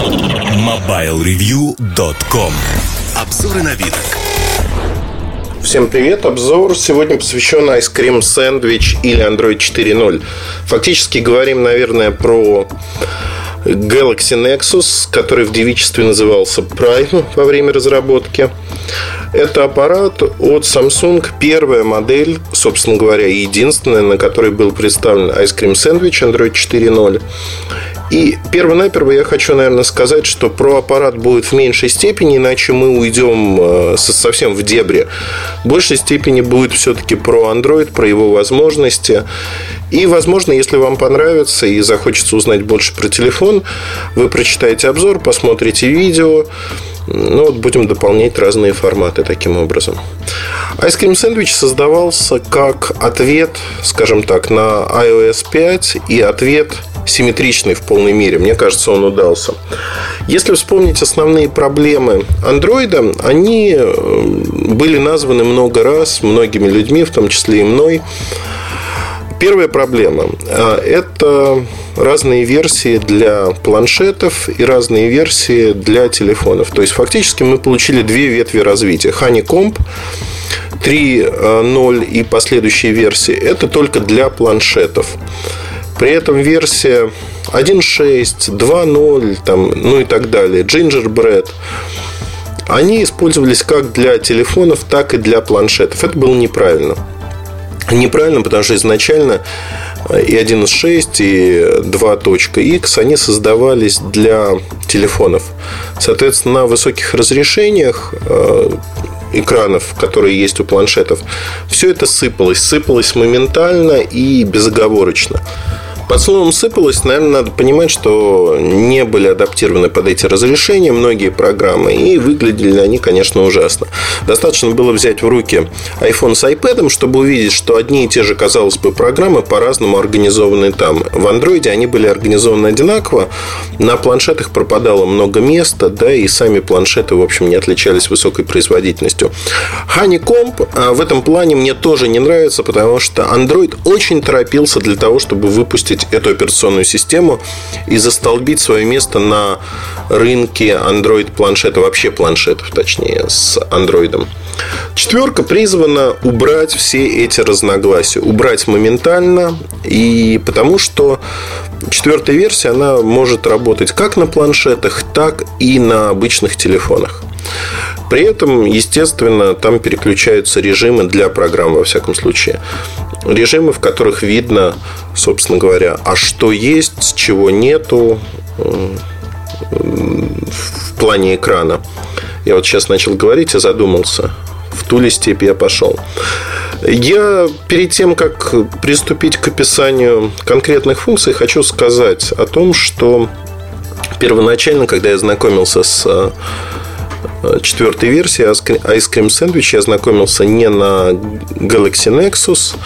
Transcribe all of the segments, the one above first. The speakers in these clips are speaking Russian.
MobileReview.com Обзоры на вид. Всем привет! Обзор сегодня посвящен Ice Cream Sandwich или Android 4.0. Фактически говорим, наверное, про Galaxy Nexus, который в девичестве назывался Prime во время разработки. Это аппарат от Samsung, первая модель, собственно говоря, единственная, на которой был представлен Ice Cream Sandwich Android 4.0. И перво-наперво я хочу, наверное, сказать, что про аппарат будет в меньшей степени, иначе мы уйдем э, совсем в дебри. В большей степени будет все-таки про Android, про его возможности. И, возможно, если вам понравится и захочется узнать больше про телефон, вы прочитаете обзор, посмотрите видео, ну, вот будем дополнять разные форматы таким образом. Cream Sandwich создавался как ответ, скажем так, на iOS 5 и ответ симметричный в полной мере. Мне кажется, он удался. Если вспомнить основные проблемы андроида, они э, были названы много раз многими людьми, в том числе и мной. Первая проблема а, – это разные версии для планшетов и разные версии для телефонов. То есть, фактически мы получили две ветви развития. Honeycomb 3.0 и последующие версии – это только для планшетов. При этом версия 1.6, 2.0, там, ну и так далее, Gingerbread, они использовались как для телефонов, так и для планшетов. Это было неправильно. Неправильно, потому что изначально и 1.6, и 2.x, они создавались для телефонов. Соответственно, на высоких разрешениях э, экранов, которые есть у планшетов, все это сыпалось. Сыпалось моментально и безоговорочно. Под словом «сыпалось», наверное, надо понимать, что не были адаптированы под эти разрешения многие программы, и выглядели они, конечно, ужасно. Достаточно было взять в руки iPhone с iPad, чтобы увидеть, что одни и те же, казалось бы, программы по-разному организованы там. В Android они были организованы одинаково, на планшетах пропадало много места, да, и сами планшеты, в общем, не отличались высокой производительностью. Honeycomb а, в этом плане мне тоже не нравится, потому что Android очень торопился для того, чтобы выпустить выпустить эту операционную систему и застолбить свое место на рынке Android планшета, вообще планшетов, точнее, с Android. Четверка призвана убрать все эти разногласия, убрать моментально, и потому что четвертая версия, она может работать как на планшетах, так и на обычных телефонах. При этом, естественно, там переключаются режимы для программ, во всяком случае. Режимы, в которых видно, собственно говоря, а что есть, чего нету в плане экрана. Я вот сейчас начал говорить и задумался, в ту ли степь я пошел. Я перед тем, как приступить к описанию конкретных функций, хочу сказать о том, что первоначально, когда я знакомился с четвертой версии Ice Cream Sandwich я знакомился не на Galaxy Nexus,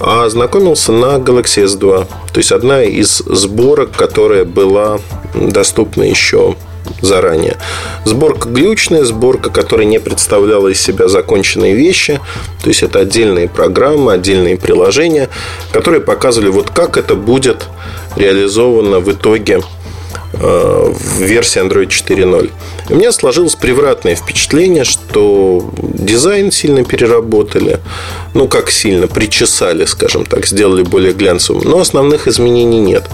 а знакомился на Galaxy S2. То есть одна из сборок, которая была доступна еще заранее. Сборка глючная, сборка, которая не представляла из себя законченные вещи. То есть это отдельные программы, отдельные приложения, которые показывали, вот как это будет реализовано в итоге в версии Android 4.0. У меня сложилось превратное впечатление, что дизайн сильно переработали. Ну, как сильно, причесали, скажем так, сделали более глянцевым. Но основных изменений нет.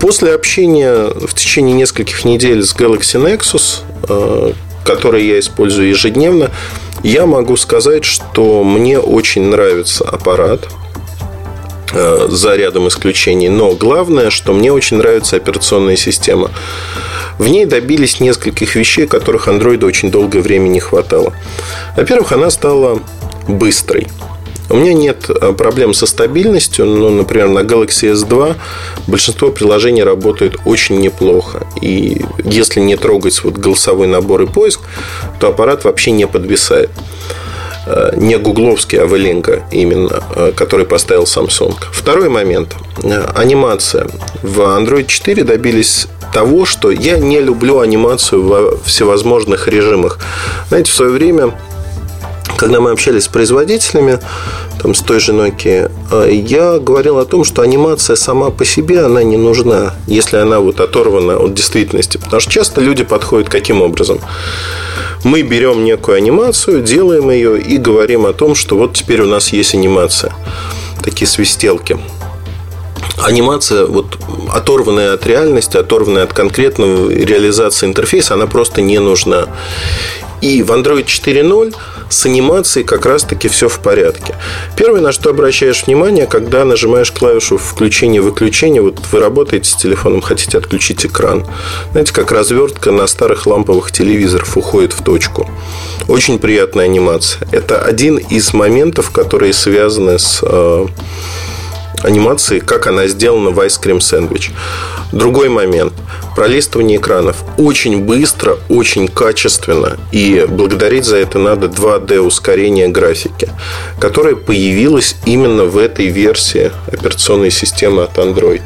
После общения в течение нескольких недель с Galaxy Nexus, э, который я использую ежедневно, я могу сказать, что мне очень нравится аппарат – Э, за рядом исключений. Но главное, что мне очень нравится операционная система. В ней добились нескольких вещей, которых Android очень долгое время не хватало. Во-первых, она стала быстрой. У меня нет э, проблем со стабильностью. Ну, например, на Galaxy S2 большинство приложений работает очень неплохо. И если не трогать вот голосовой набор и поиск, то аппарат вообще не подвисает. Э, не гугловский, а Велинка именно, э, который поставил Samsung. Второй момент. Э, анимация. В Android 4 добились того, что я не люблю анимацию во всевозможных режимах. Знаете, в свое время когда мы общались с производителями, там, с той же Nokia, э, я говорил о том, что анимация сама по себе, она не нужна, если она вот оторвана от действительности. Потому что часто люди подходят каким образом? Мы берем некую анимацию, делаем ее и говорим о том, что вот теперь у нас есть анимация. Такие свистелки анимация, вот оторванная от реальности, оторванная от конкретной реализации интерфейса, она просто не нужна. И в Android 4.0 с анимацией как раз-таки все в порядке. Первое, на что обращаешь внимание, когда нажимаешь клавишу включения-выключения, вот вы работаете с телефоном, хотите отключить экран. Знаете, как развертка на старых ламповых телевизорах уходит в точку. Очень приятная анимация. Это один из моментов, которые связаны с э, анимации, как она сделана в Ice Cream Sandwich. Другой момент. Пролистывание экранов. Очень быстро, очень качественно. И благодарить за это надо 2D ускорение графики, которое появилось именно в этой версии операционной системы от Android.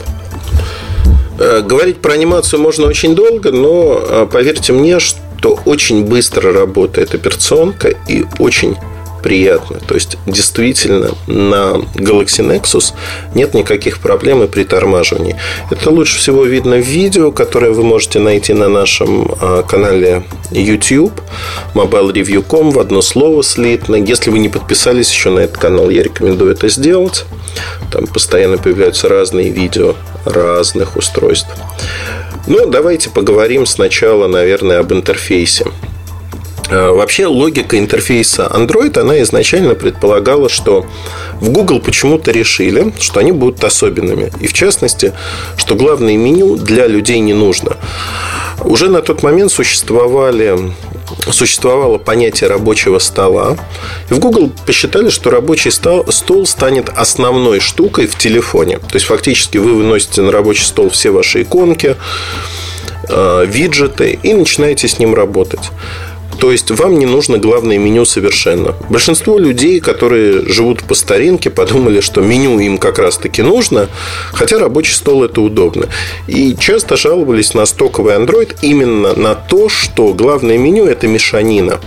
Э, говорить про анимацию можно очень долго, но э, поверьте мне, что очень быстро работает операционка и очень приятно. То есть, действительно, на Galaxy Nexus нет никаких проблем и притормаживаний. Это лучше всего видно в видео, которое вы можете найти на нашем а, канале YouTube, mobilereview.com, в одно слово слитно. Если вы не подписались еще на этот канал, я рекомендую это сделать. Там постоянно появляются разные видео разных устройств. Ну, давайте поговорим сначала, наверное, об интерфейсе. Э, вообще логика интерфейса Android, она изначально предполагала, что в Google почему-то решили, что они будут особенными. И в частности, что главное меню для людей не нужно. Уже на тот момент существовали существовало понятие рабочего стола. И в Google посчитали, что рабочий стол, стол станет основной штукой в телефоне. То есть, фактически, вы выносите на рабочий стол все ваши иконки, э, виджеты и начинаете с ним работать. То есть вам не нужно главное меню совершенно. Большинство людей, которые живут по старинке, подумали, что меню им как раз-таки нужно, хотя рабочий стол это удобно. И часто жаловались на стоковый Android именно на то, что главное меню это мешанина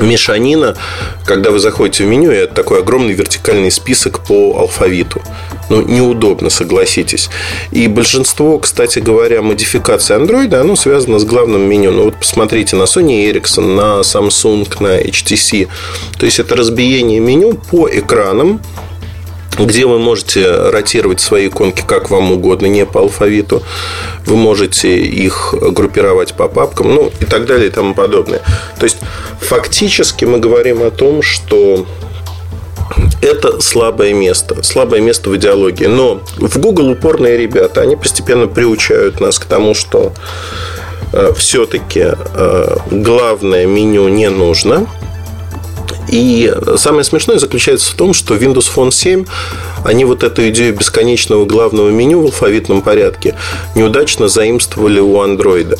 мешанина, когда вы заходите в меню, и это такой огромный вертикальный список по алфавиту. Ну, неудобно, согласитесь. И большинство, кстати говоря, модификаций Android, оно связано с главным меню. Ну, вот посмотрите на Sony Ericsson, на Samsung, на HTC. То есть, это разбиение меню по экранам, где вы можете ротировать свои иконки как вам угодно, не по алфавиту. Вы можете их группировать по папкам, ну и так далее и тому подобное. То есть, фактически мы говорим о том, что это слабое место, слабое место в идеологии. Но в Google упорные ребята, они постепенно приучают нас к тому, что э, все-таки э, главное меню не нужно. И самое смешное заключается в том, что Windows Phone 7, они вот эту идею бесконечного главного меню в алфавитном порядке неудачно заимствовали у Android.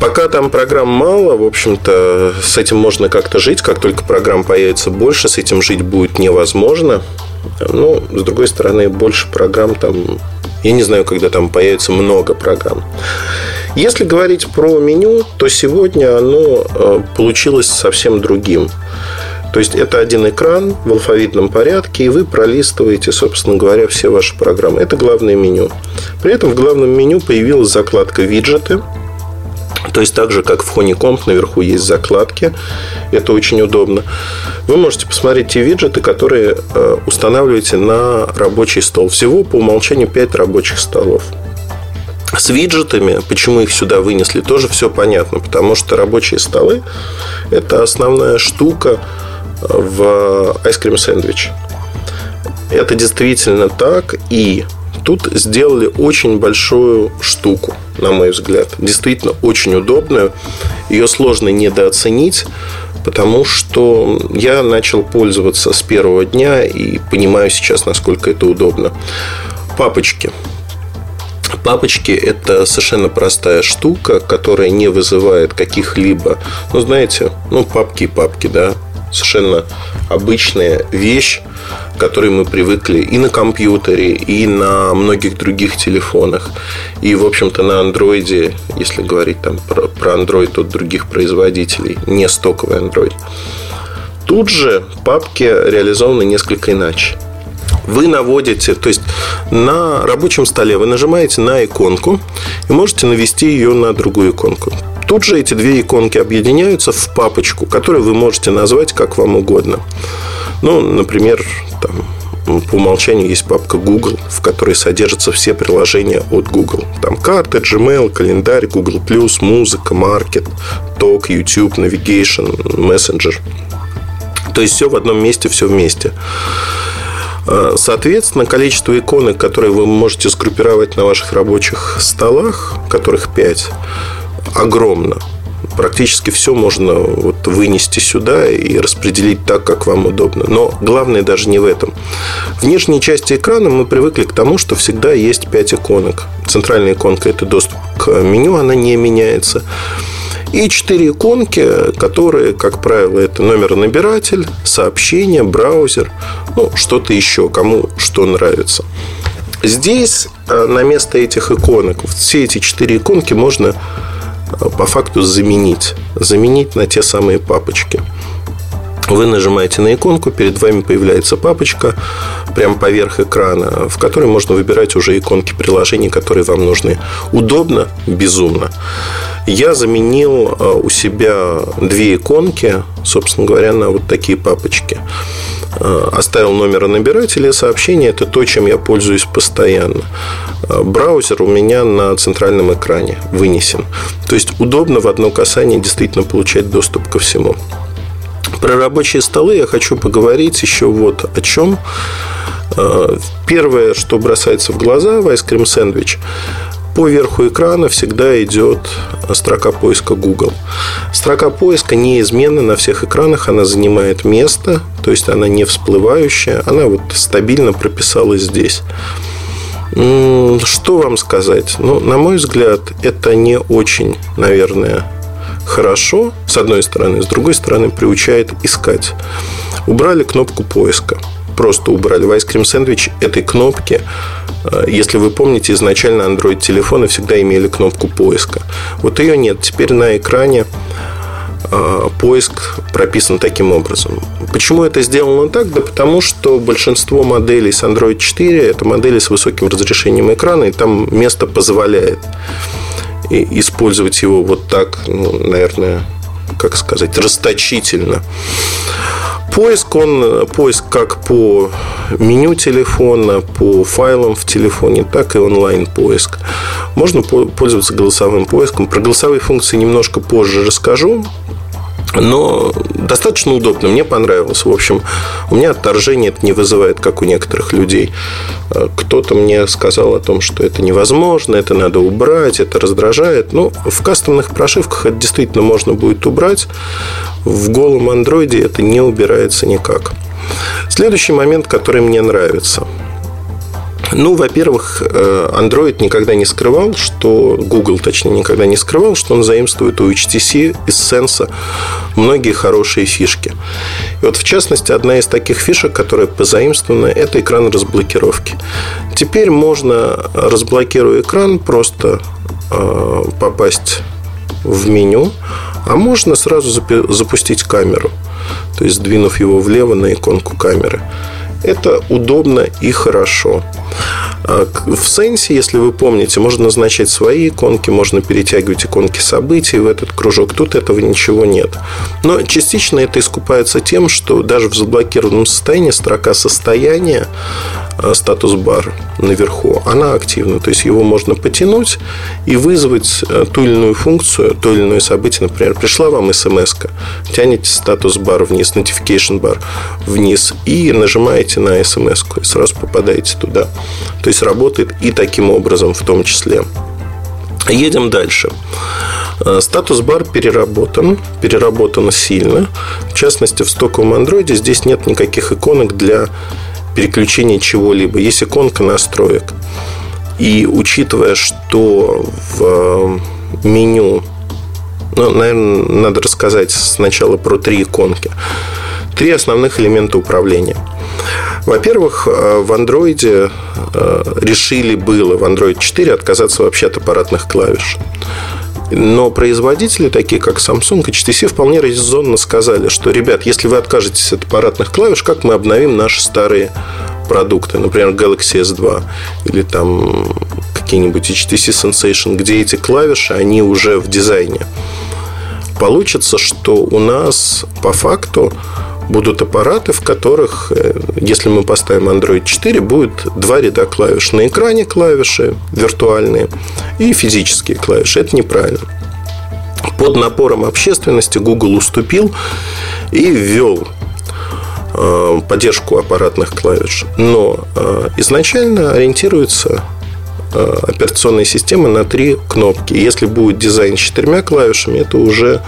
Пока там программ мало, в общем-то, с этим можно как-то жить. Как только программ появится больше, с этим жить будет невозможно. Ну, с другой стороны, больше программ там... Я не знаю, когда там появится много программ. Если говорить про меню, то сегодня оно э, получилось совсем другим. То есть это один экран в алфавитном порядке, и вы пролистываете, собственно говоря, все ваши программы. Это главное меню. При этом в главном меню появилась закладка виджеты – то есть так же, как в Honeycomb наверху есть закладки. Это очень удобно. Вы можете посмотреть те виджеты, которые э, устанавливаете на рабочий стол. Всего по умолчанию 5 рабочих столов. С виджетами, почему их сюда вынесли, тоже все понятно. Потому что рабочие столы – это основная штука в Ice Cream Sandwich. Это действительно так. И тут сделали очень большую штуку, на мой взгляд. Действительно очень удобную. Ее сложно недооценить, потому что я начал пользоваться с первого дня и понимаю сейчас, насколько это удобно. Папочки. Папочки – это совершенно простая штука, которая не вызывает каких-либо, ну, знаете, ну, папки и папки, да, совершенно обычная вещь, к которой мы привыкли и на компьютере, и на многих других телефонах. И, в общем-то, на андроиде, если говорить там про, Android от других производителей, не стоковый Android. Тут же папки реализованы несколько иначе. Вы наводите, то есть на рабочем столе вы нажимаете на иконку и можете навести ее на другую иконку. Тут же эти две иконки объединяются в папочку, которую вы можете назвать как вам угодно. Ну, например, там, по умолчанию есть папка Google, в которой содержатся все приложения от Google. Там карты, Gmail, календарь, Google+, музыка, маркет, ток, YouTube, Navigation, Messenger. То есть все в одном месте, все вместе. А, соответственно, количество иконок, которые вы можете сгруппировать на ваших рабочих столах, которых 5, огромно. Практически все можно вот вынести сюда и распределить так, как вам удобно. Но главное даже не в этом. В нижней части экрана мы привыкли к тому, что всегда есть 5 иконок. Центральная иконка – это доступ к меню, она не меняется. И четыре иконки, которые, как правило, это номер-набиратель, сообщение, браузер, ну, что-то еще, кому что нравится. Здесь э, на место этих иконок, все эти четыре иконки можно э, по факту заменить. Заменить на те самые папочки. Вы нажимаете на иконку, перед вами появляется папочка прямо поверх экрана, в которой можно выбирать уже иконки приложений, которые вам нужны. Удобно, безумно. Я заменил э, у себя две иконки, собственно говоря, на вот такие папочки. Э, оставил номер набирателя сообщения. Это то, чем я пользуюсь постоянно. Э, браузер у меня на центральном экране вынесен. То есть удобно в одно касание действительно получать доступ ко всему. Про рабочие столы я хочу поговорить еще вот о чем. Э, первое, что бросается в глаза в Ice Cream Sandwich, по верху экрана всегда идет строка поиска Google. Строка поиска неизменна на всех экранах, она занимает место, то есть она не всплывающая, она вот стабильно прописалась здесь. Что вам сказать? Ну, на мой взгляд, это не очень, наверное, хорошо, с одной стороны, с другой стороны, приучает искать. Убрали кнопку поиска. Просто убрали в Ice Cream Sandwich этой кнопки. Э, если вы помните, изначально Android-телефоны всегда имели кнопку поиска. Вот ее нет. Теперь на экране э, поиск прописан таким образом. Почему это сделано так? Да потому что большинство моделей с Android 4 это модели с высоким разрешением экрана, и там место позволяет использовать его вот так, ну, наверное, как сказать, расточительно. Поиск, он поиск как по меню телефона, по файлам в телефоне, так и онлайн поиск. Можно пользоваться голосовым поиском. Про голосовые функции немножко позже расскажу. Но достаточно удобно, мне понравилось. В общем, у меня отторжение это не вызывает, как у некоторых людей. Э, кто-то мне сказал о том, что это невозможно, это надо убрать, это раздражает. Ну, в кастомных прошивках это действительно можно будет убрать. В голом андроиде это не убирается никак. Следующий момент, который мне нравится – ну, во-первых, э, Android никогда не скрывал, что Google, точнее, никогда не скрывал, что он заимствует у HTC из Sense многие хорошие фишки. И вот, в частности, одна из таких фишек, которая позаимствована, это экран разблокировки. Теперь можно, разблокируя экран, просто э, попасть в меню, а можно сразу запустить камеру, то есть сдвинув его влево на иконку камеры. Это удобно и хорошо. А, в Sense, если вы помните, можно назначать свои иконки, можно перетягивать иконки событий в этот кружок. Тут этого ничего нет. Но частично это искупается тем, что даже в заблокированном состоянии строка состояния Э, статус-бар наверху, она активна. То есть его можно потянуть и вызвать э, ту или иную функцию, то или иное событие. Например, пришла вам смс тянете статус-бар вниз, notification бар вниз и нажимаете на смс и сразу попадаете туда. То есть работает и таким образом в том числе. Едем дальше. Э, статус-бар переработан, переработан сильно. В частности, в стоковом андроиде здесь нет никаких иконок для переключения чего-либо. Есть иконка настроек. И учитывая, что в э, меню, ну, наверное, надо рассказать сначала про три иконки. Три основных элемента управления. Во-первых, э, в андроиде э, решили было в Android 4 отказаться вообще от аппаратных клавиш. Но производители, такие как Samsung и HTC, вполне резонно сказали, что, ребят, если вы откажетесь от аппаратных клавиш, как мы обновим наши старые продукты, например, Galaxy S2 или там какие-нибудь HTC Sensation, где эти клавиши, они уже в дизайне. Получится, что у нас по факту будут аппараты, в которых, э, если мы поставим Android 4, будет два ряда клавиш. На экране клавиши виртуальные и физические клавиши. Это неправильно. Под напором общественности Google уступил и ввел э, поддержку аппаратных клавиш. Но э, изначально ориентируется операционной системы на три кнопки. Если будет дизайн с четырьмя клавишами, это уже,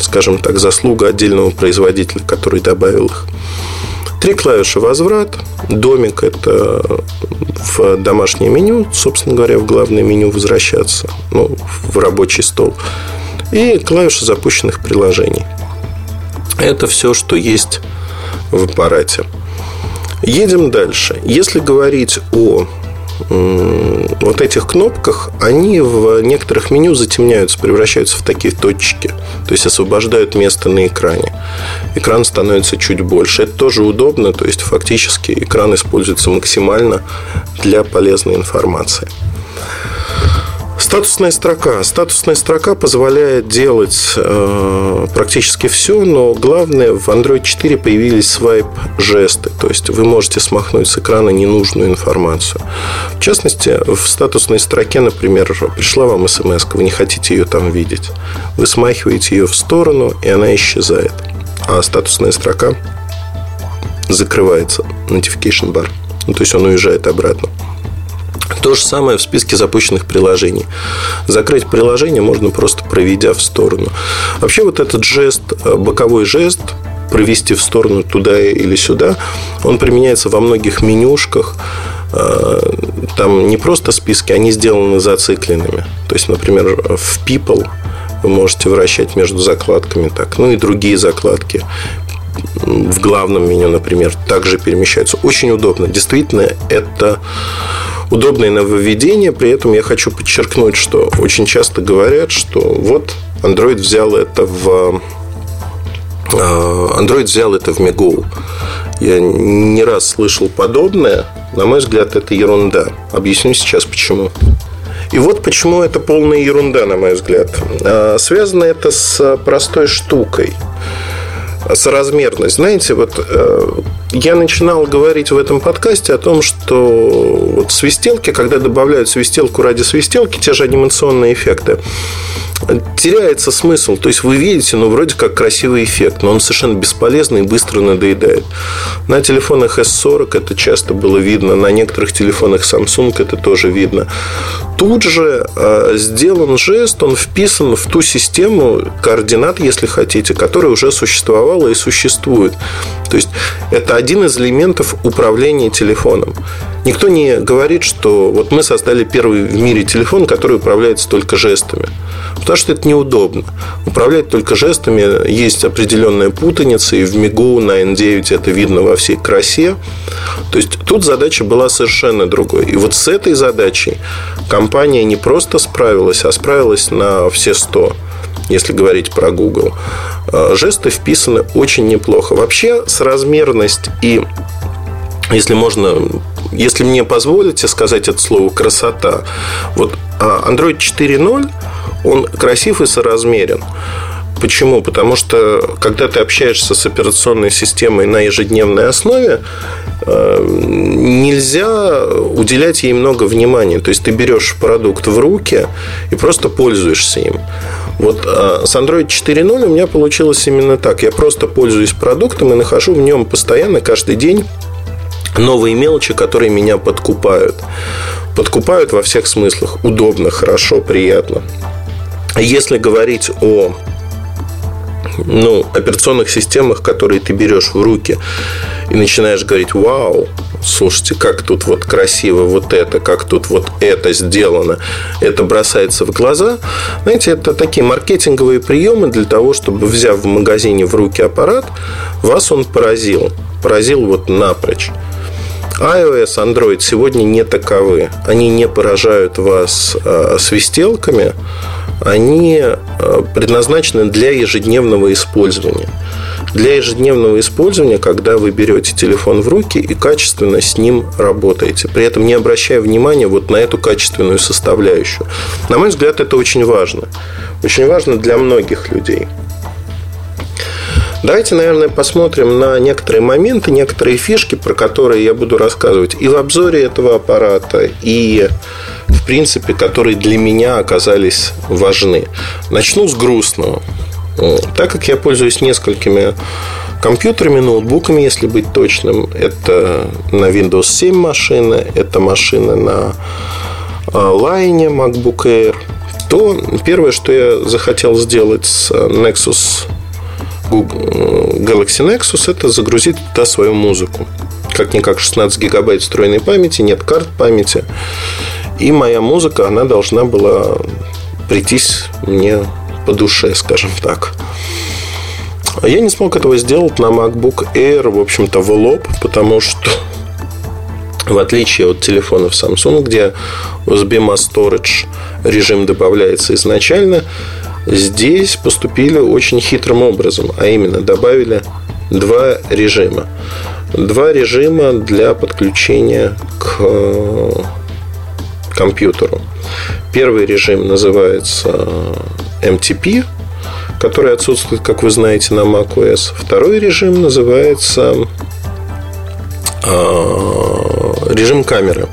скажем так, заслуга отдельного производителя, который добавил их. Три клавиши возврат. Домик – это в домашнее меню, собственно говоря, в главное меню возвращаться, ну, в рабочий стол. И клавиши запущенных приложений. Это все, что есть в аппарате. Едем дальше. Если говорить о вот этих кнопках, они в некоторых меню затемняются, превращаются в такие точки. То есть освобождают место на экране. Экран становится чуть больше. Это тоже удобно, то есть фактически экран используется максимально для полезной информации. Статусная строка. Статусная строка позволяет делать э, практически все, но главное, в Android 4 появились свайп-жесты. То есть вы можете смахнуть с экрана ненужную информацию. В частности, в статусной строке, например, пришла вам смс, вы не хотите ее там видеть. Вы смахиваете ее в сторону, и она исчезает. А статусная строка закрывается, notification bar. Ну, то есть он уезжает обратно. То же самое в списке запущенных приложений. Закрыть приложение можно просто проведя в сторону. Вообще вот этот жест, э, боковой жест, провести в сторону туда или сюда, он применяется во многих менюшках. Э, там не просто списки, они сделаны зацикленными. То есть, например, в People вы можете вращать между закладками так, ну и другие закладки в главном меню, например, также перемещаются. Очень удобно. Действительно, это удобное нововведение. При этом я хочу подчеркнуть, что очень часто говорят, что вот Android взял это в а, Android взял это в Мегоу. Я не раз слышал подобное. На мой взгляд, это ерунда. Объясню сейчас почему. И вот почему это полная ерунда, на мой взгляд. А, связано это с простой штукой соразмерность. Знаете, вот э, я начинал говорить в этом подкасте о том, что вот свистелки, когда добавляют свистелку ради свистелки, те же анимационные эффекты, теряется смысл. То есть вы видите, ну, вроде как красивый эффект, но он совершенно бесполезный и быстро надоедает. На телефонах S40 это часто было видно, на некоторых телефонах Samsung это тоже видно. Тут же э, сделан жест, он вписан в ту систему координат, если хотите, которая уже существовала и существует. То есть это один из элементов управления телефоном. Никто не говорит, что вот мы создали первый в мире телефон, который управляется только жестами. Потому что это неудобно. Управлять только жестами есть определенная путаница, и в МИГУ на N9 это видно во всей красе. То есть тут задача была совершенно другой. И вот с этой задачей компания не просто справилась, а справилась на все 100 если говорить про Google. Э, жесты вписаны очень неплохо. Вообще, соразмерность и если можно, если мне позволите сказать это слово красота, вот а, Android 4.0, он красив и соразмерен. Почему? Потому что когда ты общаешься с операционной системой на ежедневной основе, э, нельзя уделять ей много внимания. То есть ты берешь продукт в руки и просто пользуешься им. Вот а с Android 4.0 у меня получилось именно так. Я просто пользуюсь продуктом и нахожу в нем постоянно, каждый день новые мелочи, которые меня подкупают. Подкупают во всех смыслах. Удобно, хорошо, приятно. Если говорить о ну, операционных системах, которые ты берешь в руки и начинаешь говорить, вау, слушайте, как тут вот красиво вот это, как тут вот это сделано, это бросается в глаза. Знаете, это такие маркетинговые приемы для того, чтобы, взяв в магазине в руки аппарат, вас он поразил. Поразил вот напрочь iOS, Android сегодня не таковы. Они не поражают вас э, свистелками, они предназначены для ежедневного использования. Для ежедневного использования, когда вы берете телефон в руки и качественно с ним работаете, при этом не обращая внимания вот на эту качественную составляющую. На мой взгляд, это очень важно. Очень важно для многих людей. Давайте, наверное, посмотрим на некоторые моменты, некоторые фишки, про которые я буду рассказывать и в обзоре этого аппарата, и в принципе, которые для меня оказались важны. Начну с грустного. Так как я пользуюсь несколькими компьютерами, ноутбуками, если быть точным, это на Windows 7 машина, это машина на Line MacBook Air, то первое, что я захотел сделать с Nexus Galaxy Nexus, это загрузить туда свою музыку. Как-никак 16 гигабайт встроенной памяти, нет карт памяти. И моя музыка, она должна была прийтись мне по душе, скажем так. Я не смог этого сделать на MacBook Air, в общем-то, в лоб, потому что в отличие от телефонов Samsung, где USB Mass Storage режим добавляется изначально, здесь поступили очень хитрым образом, а именно добавили два режима. Два режима для подключения к э, компьютеру. Первый режим называется MTP, который отсутствует, как вы знаете, на macOS. Второй режим называется э, режим камеры.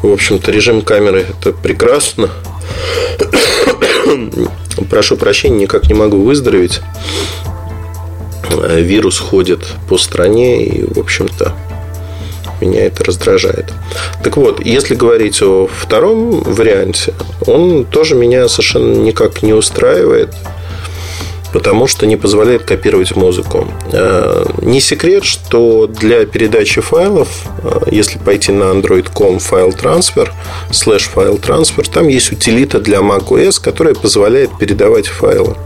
В общем-то, режим камеры это прекрасно. Прошу прощения, никак не могу выздороветь. Вирус ходит по стране и, в общем-то, меня это раздражает. Так вот, если говорить о втором варианте, он тоже меня совершенно никак не устраивает потому что не позволяет копировать музыку. Э, не секрет, что для передачи файлов, э, если пойти на android.com файл трансфер, слэш файл трансфер, там есть утилита для macOS, которая позволяет передавать файлы.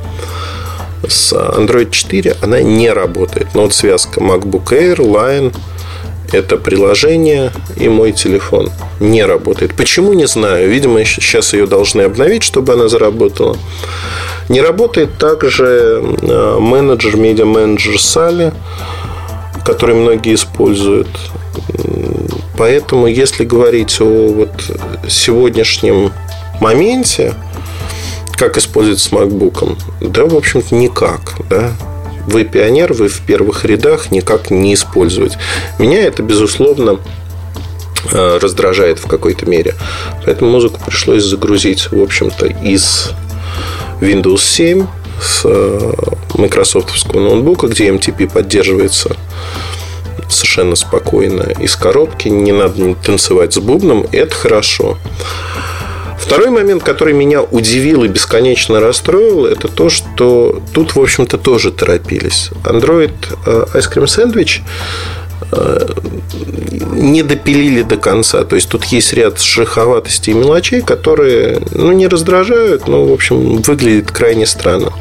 С Android 4 она не работает. Но вот связка MacBook Air, Line, это приложение и мой телефон не работает. Почему, не знаю. Видимо, сейчас ее должны обновить, чтобы она заработала. Не работает также э, менеджер, медиа-менеджер Сали, который многие используют. Поэтому, если говорить о вот сегодняшнем моменте, как использовать с MacBook, да, в общем-то, никак. Да? Вы пионер, вы в первых рядах, никак не использовать. Меня это, безусловно, э, раздражает в какой-то мере. Поэтому музыку пришлось загрузить, в общем-то, из Windows 7 с э, майкрософтовского ноутбука, где MTP поддерживается совершенно спокойно из коробки, не надо танцевать с бубном, это хорошо. Второй момент, который меня удивил и бесконечно расстроил, это то, что тут, в общем-то, тоже торопились. Android э, Ice Cream Sandwich не допилили до конца. То есть тут есть ряд шероховатостей и мелочей, которые ну, не раздражают, но, в общем, выглядит крайне странно.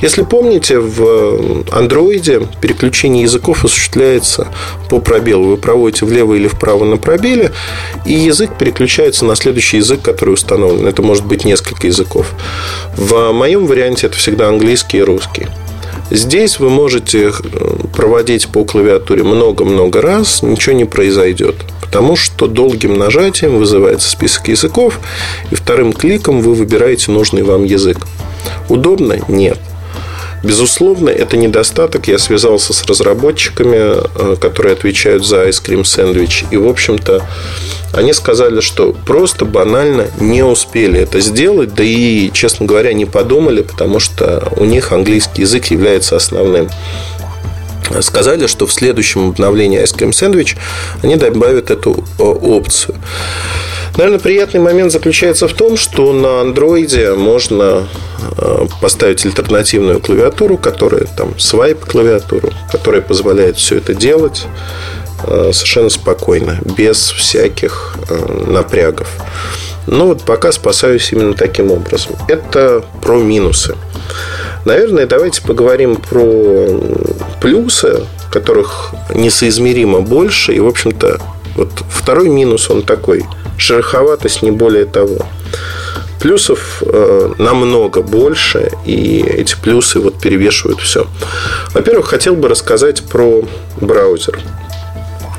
Если помните, в андроиде переключение языков осуществляется по пробелу. Вы проводите влево или вправо на пробеле, и язык переключается на следующий язык, который установлен. Это может быть несколько языков. В моем варианте это всегда английский и русский. Здесь вы можете э, проводить по клавиатуре много-много раз, ничего не произойдет. Потому что долгим нажатием вызывается список языков, и вторым кликом вы выбираете нужный вам язык. Удобно? Нет. Безусловно, это недостаток. Я связался с разработчиками, э, которые отвечают за Ice Cream Sandwich. И, в общем-то, они сказали, что просто банально не успели это сделать. Да и, честно говоря, не подумали, потому что у них английский язык является основным сказали, что в следующем обновлении Ice Cream Sandwich они добавят эту э, опцию. Наверное, приятный момент заключается в том, что на андроиде можно э, поставить альтернативную клавиатуру, которая там свайп клавиатуру, которая позволяет все это делать э, совершенно спокойно, без всяких э, напрягов. Но вот пока спасаюсь именно таким образом. Это про минусы. Наверное, давайте поговорим про плюсы, которых несоизмеримо больше. И, в общем-то, вот второй минус, он такой – шероховатость, не более того. плюсов э, намного больше, и эти плюсы вот перевешивают все. Во-первых, хотел бы рассказать про браузер.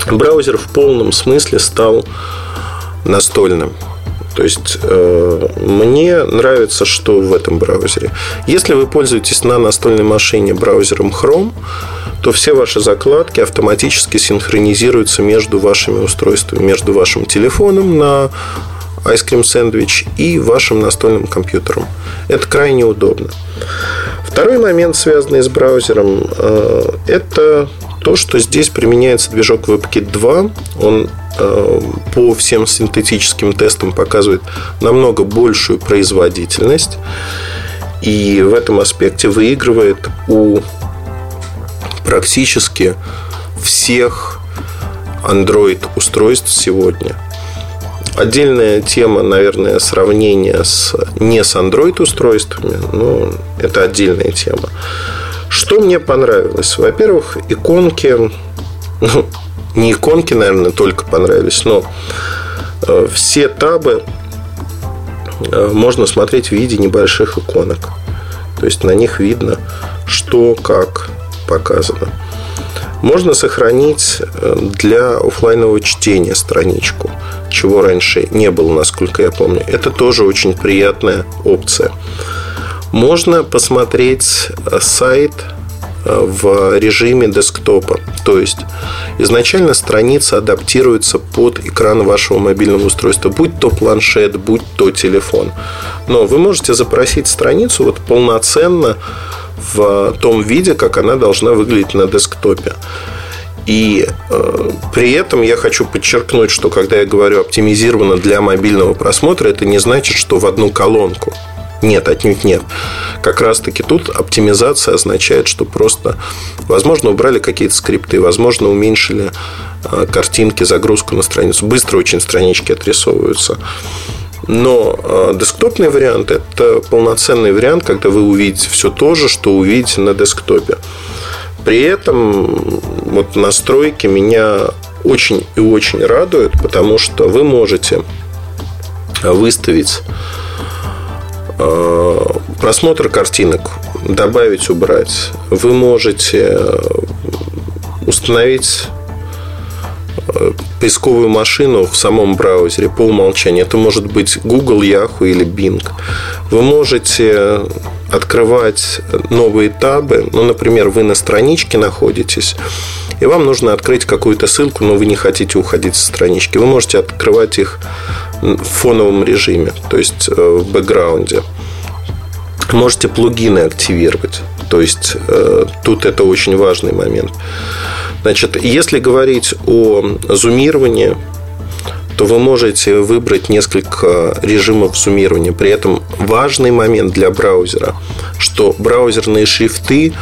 Браузер в полном смысле стал настольным. То есть э, мне нравится, что в этом браузере. Если вы пользуетесь на настольной машине браузером Chrome, то все ваши закладки автоматически синхронизируются между вашими устройствами, между вашим телефоном на Ice Cream Sandwich и вашим настольным компьютером. Это крайне удобно. Второй момент, связанный с браузером, э, это то, что здесь применяется движок WebKit 2. Он по всем синтетическим тестам показывает намного большую производительность. И в этом аспекте выигрывает у практически всех Android устройств сегодня. Отдельная тема, наверное, сравнение с не с Android устройствами, но это отдельная тема. Что мне понравилось? Во-первых, иконки, ну, не иконки, наверное, только понравились, но э, все табы э, можно смотреть в виде небольших иконок. То есть на них видно, что, как, показано. Можно сохранить э, для офлайнового чтения страничку, чего раньше не было, насколько я помню. Это тоже очень приятная опция. Можно посмотреть сайт в режиме десктопа. То есть изначально страница адаптируется под экран вашего мобильного устройства, будь то планшет, будь то телефон. Но вы можете запросить страницу вот полноценно в том виде, как она должна выглядеть на десктопе. И э, при этом я хочу подчеркнуть, что когда я говорю оптимизировано для мобильного просмотра, это не значит, что в одну колонку. Нет, отнюдь нет. Как раз таки тут оптимизация означает, что просто, возможно, убрали какие-то скрипты, возможно, уменьшили э, картинки, загрузку на страницу. Быстро очень странички отрисовываются. Но э, десктопный вариант – это полноценный вариант, когда вы увидите все то же, что увидите на десктопе. При этом вот настройки меня очень и очень радуют, потому что вы можете выставить просмотр картинок, добавить, убрать. Вы можете установить поисковую машину в самом браузере по умолчанию. Это может быть Google, Yahoo или Bing. Вы можете открывать новые табы. Ну, например, вы на страничке находитесь, и вам нужно открыть какую-то ссылку, но вы не хотите уходить со странички. Вы можете открывать их в фоновом режиме, то есть э, в бэкграунде. Можете плагины активировать. То есть э, тут это очень важный момент. Значит, если говорить о зумировании, то вы можете выбрать несколько режимов зумирования. При этом важный момент для браузера, что браузерные шрифты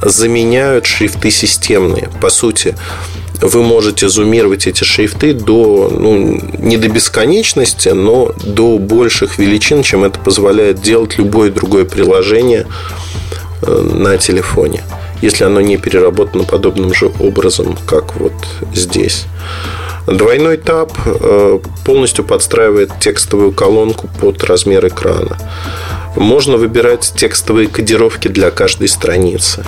заменяют шрифты системные. По сути, вы можете зумировать эти шрифты до, ну, не до бесконечности, но до больших величин, чем это позволяет делать любое другое приложение э, на телефоне если оно не переработано подобным же образом, как вот здесь. Двойной таб э, полностью подстраивает текстовую колонку под размер экрана. Можно выбирать текстовые кодировки для каждой страницы.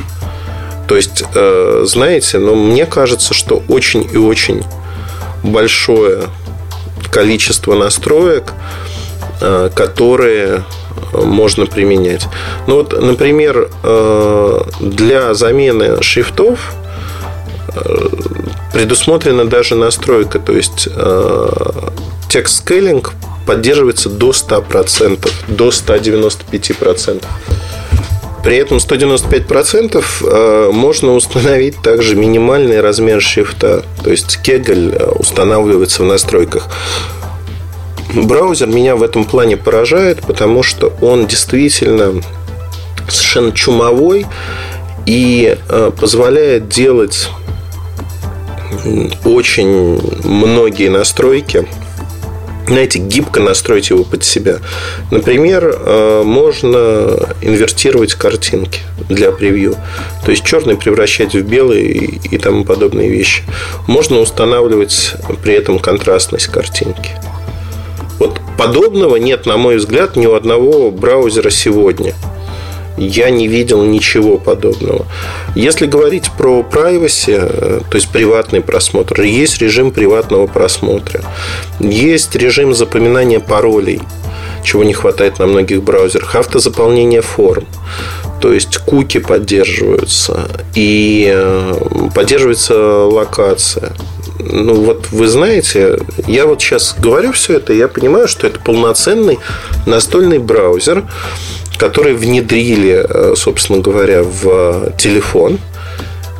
То есть, э, знаете, но мне кажется, что очень и очень большое количество настроек, э, которые можно применять. Ну вот, например, э, для замены шрифтов предусмотрена даже настройка, то есть текст скейлинг поддерживается до 100%, до 195%. При этом 195% можно установить также минимальный размер шрифта. То есть кегль устанавливается в настройках. Браузер меня в этом плане поражает, потому что он действительно совершенно чумовой и э, позволяет делать очень многие настройки знаете, гибко настроить его под себя. Например, э, можно инвертировать картинки для превью. То есть черный превращать в белый и тому подобные вещи. Можно устанавливать при этом контрастность картинки. Вот Подобного нет, на мой взгляд, ни у одного браузера сегодня. Я не видел ничего подобного. Если говорить про privacy, э, то есть приватный просмотр, есть режим приватного просмотра, есть режим запоминания паролей, чего не хватает на многих браузерах, автозаполнение форм. То есть куки поддерживаются и э, поддерживается локация. Ну вот вы знаете, я вот сейчас говорю все это, я понимаю, что это полноценный настольный браузер, который внедрили, э, собственно говоря, в телефон.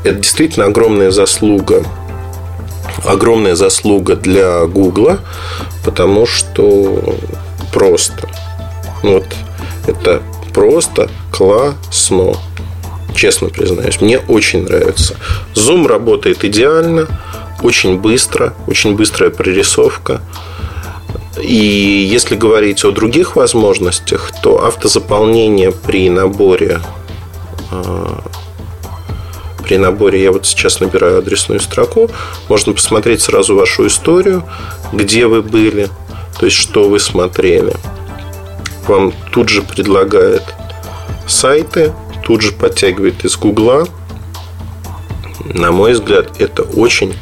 Это действительно огромная заслуга огромная заслуга для Гугла, потому что просто. Вот это просто классно. Честно признаюсь, мне очень нравится. Zoom работает идеально, очень быстро, очень быстрая прорисовка. И если говорить о других возможностях, то автозаполнение при наборе а, при наборе я вот сейчас набираю адресную строку, можно посмотреть сразу вашу историю, где вы были, то есть что вы смотрели. Вам тут же предлагает сайты, тут же подтягивает из Гугла. На мой взгляд, это очень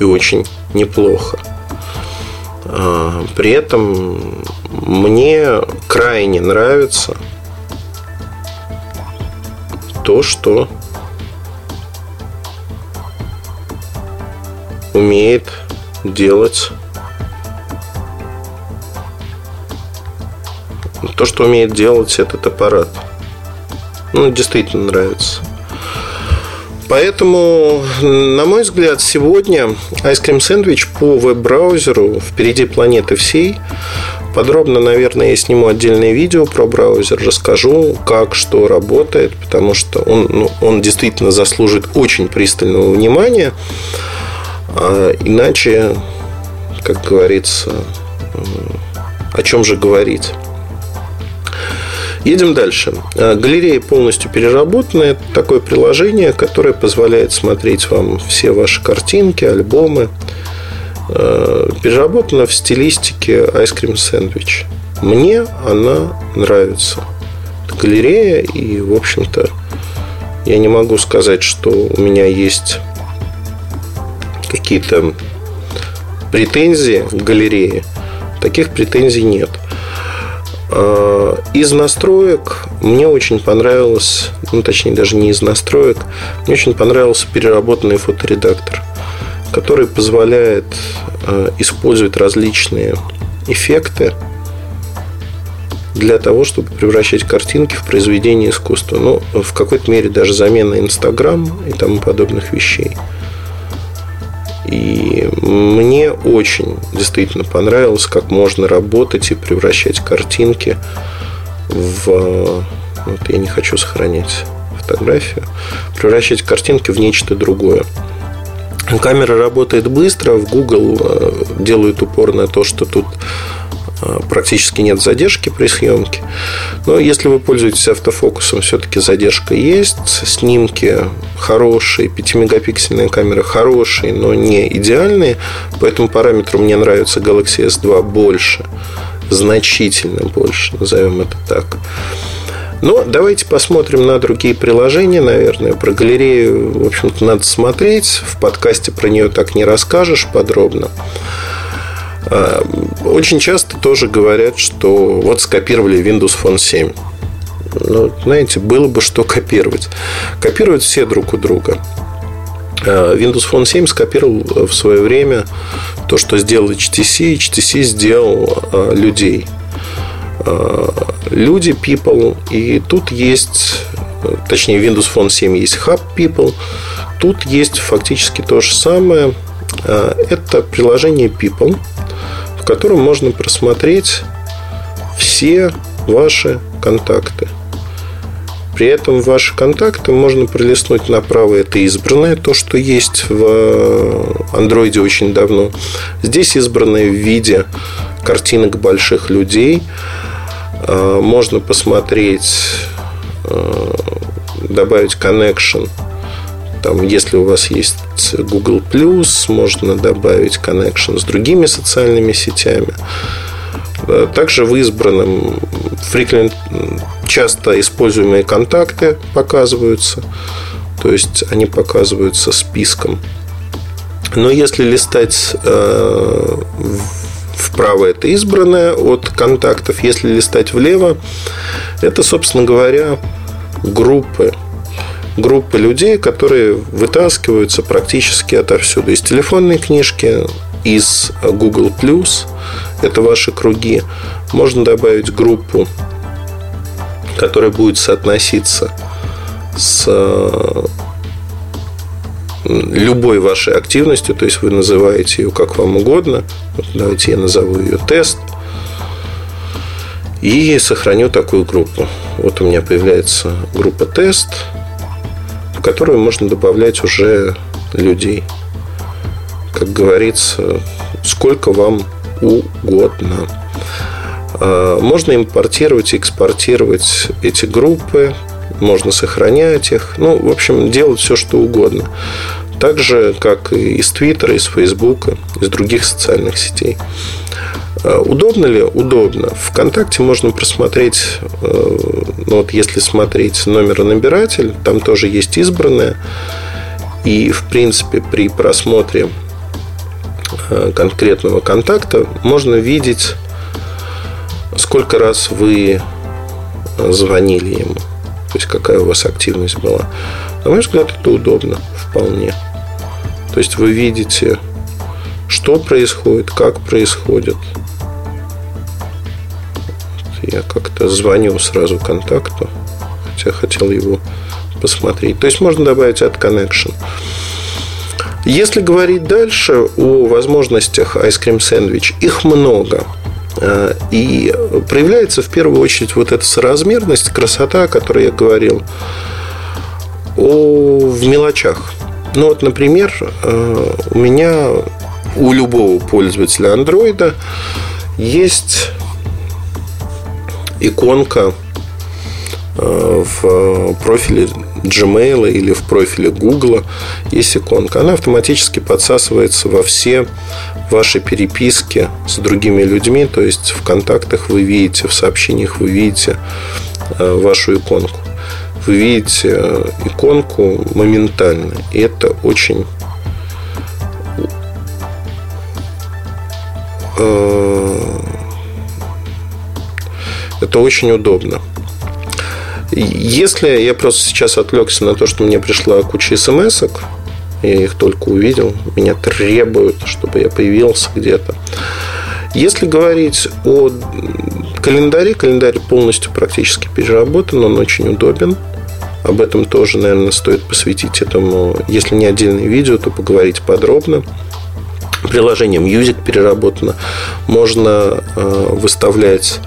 и очень неплохо. А, при этом мне крайне нравится то, что умеет делать то, что умеет делать этот аппарат. Ну, действительно нравится. Поэтому, на мой взгляд, сегодня Ice Cream Sandwich по веб-браузеру впереди планеты всей. Подробно, наверное, я сниму отдельное видео про браузер, расскажу, как, что работает, потому что он, ну, он действительно заслужит очень пристального внимания. А иначе, как говорится, о чем же говорить? Едем дальше. А, галерея полностью переработана. Это такое приложение, которое позволяет смотреть вам все ваши картинки, альбомы. А, переработана в стилистике Ice Cream Sandwich. Мне она нравится. Это галерея, и, в общем-то, я не могу сказать, что у меня есть какие-то претензии к галерее. Таких претензий нет. А, из настроек мне очень понравилось, ну точнее даже не из настроек, мне очень понравился переработанный фоторедактор, который позволяет а, использовать различные эффекты для того, чтобы превращать картинки в произведение искусства. Ну, в какой-то мере даже замена Инстаграм и тому подобных вещей. И мне очень действительно понравилось, как можно работать и превращать картинки в... Вот я не хочу сохранять фотографию. Превращать картинки в нечто другое. Камера работает быстро. В Google э, делают упор на то, что тут практически нет задержки при съемке. Но если вы пользуетесь автофокусом, все-таки задержка есть. Снимки хорошие, 5-мегапиксельная камера хорошие, но не идеальные. По этому параметру мне нравится Galaxy S2 больше. Значительно больше, назовем это так. Но давайте посмотрим на другие приложения, наверное. Про галерею, в общем-то, надо смотреть. В подкасте про нее так не расскажешь подробно. А, очень часто тоже говорят, что вот скопировали Windows Phone 7. Ну, знаете, было бы что копировать. Копируют все друг у друга. А, Windows Phone 7 скопировал в свое время то, что сделал HTC. HTC сделал а, людей. Люди, people. И тут есть, точнее, Windows Phone 7 есть Hub People. Тут есть фактически то же самое. Это приложение People – котором можно просмотреть все ваши контакты. При этом ваши контакты можно пролистнуть направо. Это избранное, то, что есть в андроиде очень давно. Здесь избранное в виде картинок больших людей. А, можно посмотреть, а, добавить connection там, если у вас есть Google можно добавить connection с другими социальными сетями. Также в избранном frequent, часто используемые контакты показываются. То есть они показываются списком. Но если листать э, вправо это избранное от контактов, если листать влево, это, собственно говоря, группы. Группы людей, которые вытаскиваются практически отовсюду. Из телефонной книжки, из Google+, это ваши круги. Можно добавить группу, которая будет соотноситься с любой вашей активностью, то есть вы называете ее как вам угодно. Вот давайте я назову ее тест. И сохраню такую группу. Вот у меня появляется группа тест, в которую можно добавлять уже людей. Как говорится, сколько вам угодно. А, можно импортировать и экспортировать эти группы можно сохранять их. Ну, в общем, делать все, что угодно. Так же, как и из Твиттера, из Фейсбука, из других социальных сетей. А, удобно ли? Удобно. Вконтакте можно просмотреть, э, ну вот если смотреть номер набиратель, там тоже есть избранное. И, в принципе, при просмотре э, конкретного контакта можно видеть, сколько раз вы звонили ему. То есть какая у вас активность была. На мой взгляд, это удобно вполне. То есть вы видите, что происходит, как происходит. Я как-то звоню сразу контакту, хотя хотел его посмотреть. То есть можно добавить от connection. Если говорить дальше о возможностях Ice Cream Sandwich, их много – Э, и проявляется в первую очередь вот эта соразмерность, красота, о которой я говорил, о, в мелочах. Ну вот, например, э, у меня, у любого пользователя андроида есть иконка э, в профиле Gmail или в профиле Google есть иконка. Она автоматически подсасывается во все ваши переписки с другими людьми. То есть в контактах вы видите, в сообщениях вы видите э, вашу иконку. Вы видите э, иконку моментально. И это очень это очень удобно. Если я просто сейчас отвлекся на то, что мне пришла куча смс я их только увидел, меня требуют, чтобы я появился где-то. Если говорить о календаре, календарь полностью практически переработан, он очень удобен. Об этом тоже, наверное, стоит посвятить этому, если не отдельное видео, то поговорить подробно. Приложение Music переработано. Можно э, выставлять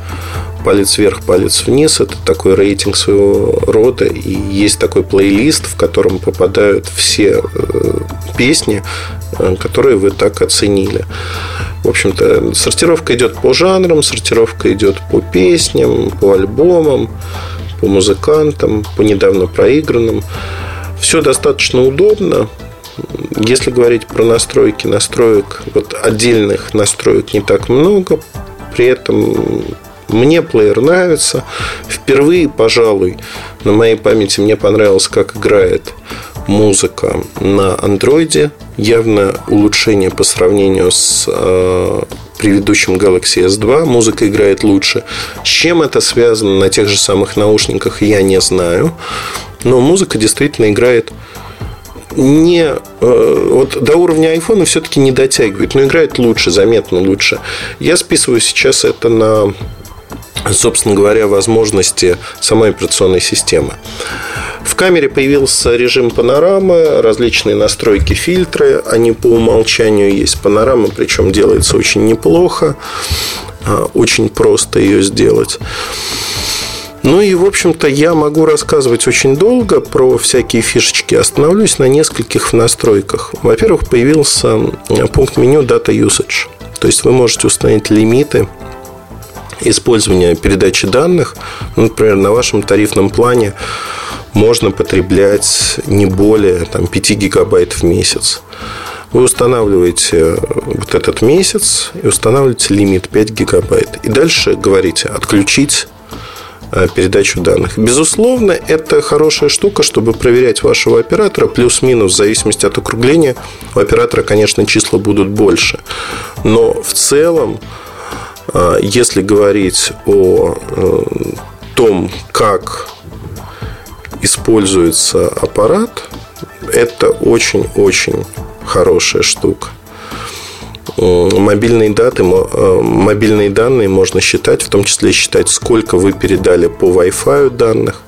палец вверх, палец вниз. Это такой рейтинг своего рода. И есть такой плейлист, в котором попадают все э, песни, э, которые вы так оценили. В общем-то, сортировка идет по жанрам, сортировка идет по песням, по альбомам, по музыкантам, по недавно проигранным. Все достаточно удобно. Если говорить про настройки, настроек, вот отдельных настроек не так много, при этом мне плеер нравится. Впервые, пожалуй, на моей памяти мне понравилось, как играет музыка на андроиде. Явно улучшение по сравнению с э, предыдущим Galaxy S2. Музыка играет лучше. С чем это связано на тех же самых наушниках, я не знаю. Но музыка действительно играет не э, вот до уровня айфона все-таки не дотягивает, но играет лучше, заметно лучше. Я списываю сейчас это на собственно говоря, возможности самой операционной системы. В камере появился режим панорамы, различные настройки, фильтры. Они по умолчанию есть. Панорама, причем делается очень неплохо. А, очень просто ее сделать. Ну и, в общем-то, я могу рассказывать очень долго про всякие фишечки. Остановлюсь на нескольких настройках. Во-первых, появился пункт меню Data Usage. То есть вы можете установить лимиты использования передачи данных, ну, например, на вашем тарифном плане можно потреблять не более там, 5 гигабайт в месяц. Вы устанавливаете вот этот месяц и устанавливаете лимит 5 гигабайт. И дальше говорите «отключить Э, передачу данных. Безусловно, это хорошая штука, чтобы проверять вашего оператора. Плюс-минус, в зависимости от округления, у оператора, конечно, числа будут больше. Но в целом, э, если говорить о э, том, как используется аппарат, это очень-очень хорошая штука. Мобильные, даты, э, мобильные данные можно считать, в том числе считать, сколько вы передали по Wi-Fi данных.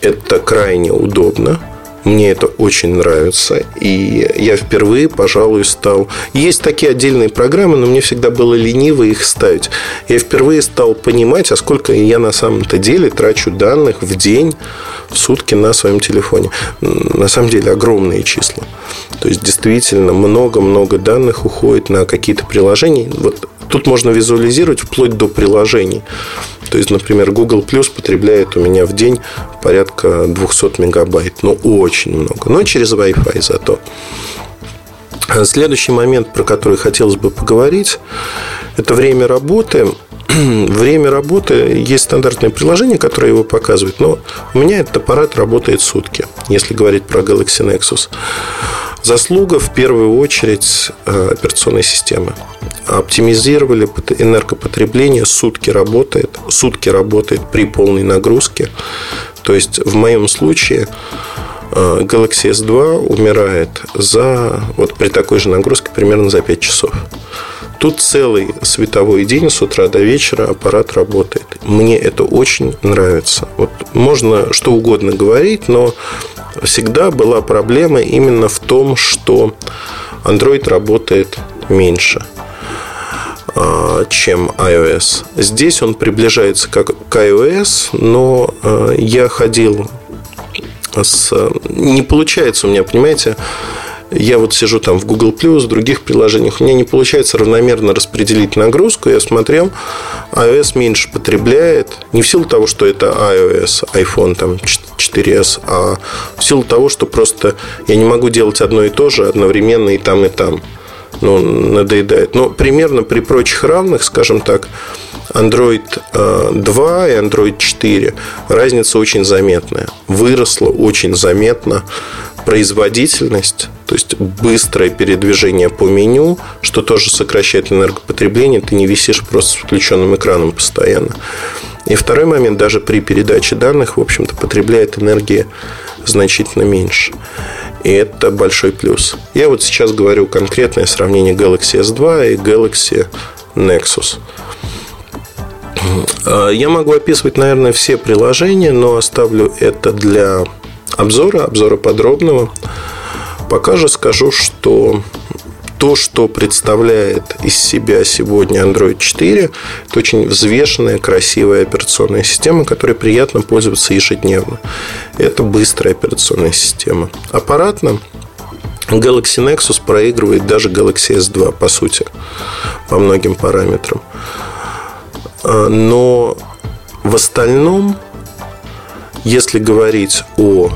Это крайне удобно. Мне это очень нравится. И я впервые, пожалуй, стал... Есть такие отдельные программы, но мне всегда было лениво их ставить. Я впервые стал понимать, а сколько я на самом-то деле трачу данных в день, в сутки на своем телефоне. На самом деле огромные числа. То есть, действительно, много-много данных уходит на какие-то приложения. Вот тут можно визуализировать вплоть до приложений. То есть, например, Google Plus потребляет у меня в день порядка 200 мегабайт. Ну, очень много. Но через Wi-Fi зато. Следующий момент, про который хотелось бы поговорить, это время работы. Время работы есть стандартное приложение, которое его показывает, но у меня этот аппарат работает сутки, если говорить про Galaxy Nexus. Заслуга в первую очередь э, операционной системы. Оптимизировали энергопотребление, сутки работает, сутки работает при полной нагрузке. То есть в моем случае Galaxy S2 умирает за, вот при такой же нагрузке примерно за 5 часов. Тут целый световой день с утра до вечера аппарат работает. Мне это очень нравится. Вот можно что угодно говорить, но всегда была проблема именно в том, что Android работает меньше а, чем iOS. Здесь он приближается как к iOS, но а, я ходил с... Не получается у меня, понимаете, я вот сижу там в Google в других приложениях, у меня не получается равномерно распределить нагрузку. Я смотрел, iOS меньше потребляет, не в силу того, что это iOS, iPhone там 4S, а в силу того, что просто я не могу делать одно и то же одновременно и там, и там. Ну, надоедает. Но примерно при прочих равных, скажем так, Android 2 э, и Android 4 разница очень заметная. Выросла очень заметно производительность, то есть быстрое передвижение по меню, что тоже сокращает энергопотребление, ты не висишь просто с включенным экраном постоянно. И второй момент, даже при передаче данных, в общем-то, потребляет энергии значительно меньше. И это большой плюс. Я вот сейчас говорю конкретное сравнение Galaxy S2 и Galaxy Nexus. А, я могу описывать, наверное, все приложения, но оставлю это для обзора, обзора подробного. Пока же скажу, что то, что представляет из себя сегодня Android 4, это очень взвешенная, красивая операционная система, которой приятно пользоваться ежедневно. Это быстрая операционная система. Аппаратно Galaxy Nexus проигрывает даже Galaxy S2, по сути, по многим параметрам. А, но в остальном, если говорить о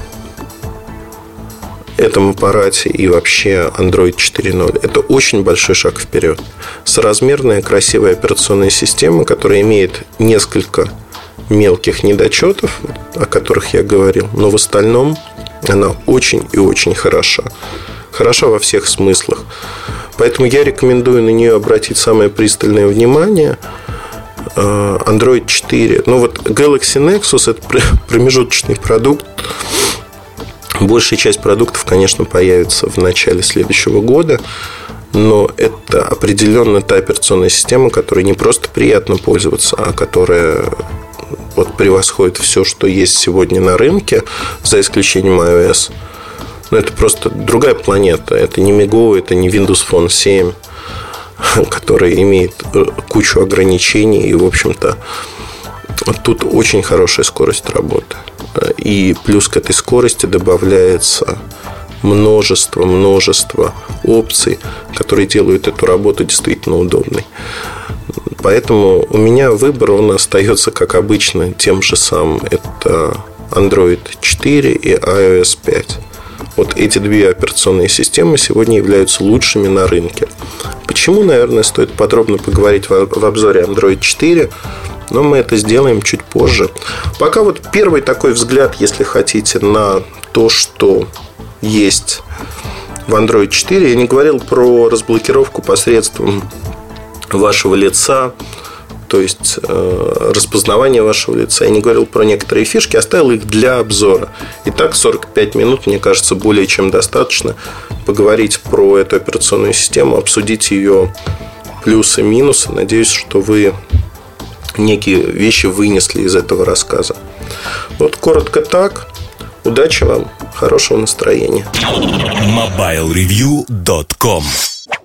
этом аппарате и вообще Android 4.0. Это очень большой шаг вперед. Соразмерная, красивая операционная система, которая имеет несколько мелких недочетов, о которых я говорил, но в остальном она очень и очень хороша. Хороша во всех смыслах. Поэтому я рекомендую на нее обратить самое пристальное внимание. Э, Android 4. Ну вот Galaxy Nexus это промежуточный продукт Большая часть продуктов, конечно, появится в начале следующего года, но это определенно та операционная система, которой не просто приятно пользоваться, а которая вот превосходит все, что есть сегодня на рынке, за исключением iOS. Но это просто другая планета. Это не Migo, это не Windows Phone 7, который имеет э, кучу ограничений и, в общем-то, тут очень хорошая скорость работы. И плюс к этой скорости добавляется множество, множество опций, которые делают эту работу действительно удобной. Поэтому у меня выбор, он остается, как обычно, тем же самым. Это Android 4 и iOS 5. Вот эти две операционные системы сегодня являются лучшими на рынке. Почему, наверное, стоит подробно поговорить в обзоре Android 4, но мы это сделаем чуть позже. Пока вот первый такой взгляд, если хотите, на то, что есть в Android 4. Я не говорил про разблокировку посредством вашего лица, то есть э, распознавание вашего лица. Я не говорил про некоторые фишки, оставил их для обзора. Итак, 45 минут, мне кажется, более чем достаточно поговорить про эту операционную систему, обсудить ее плюсы и минусы. Надеюсь, что вы некие вещи вынесли из этого рассказа. Вот коротко так. Удачи вам, хорошего настроения. MobileReview.com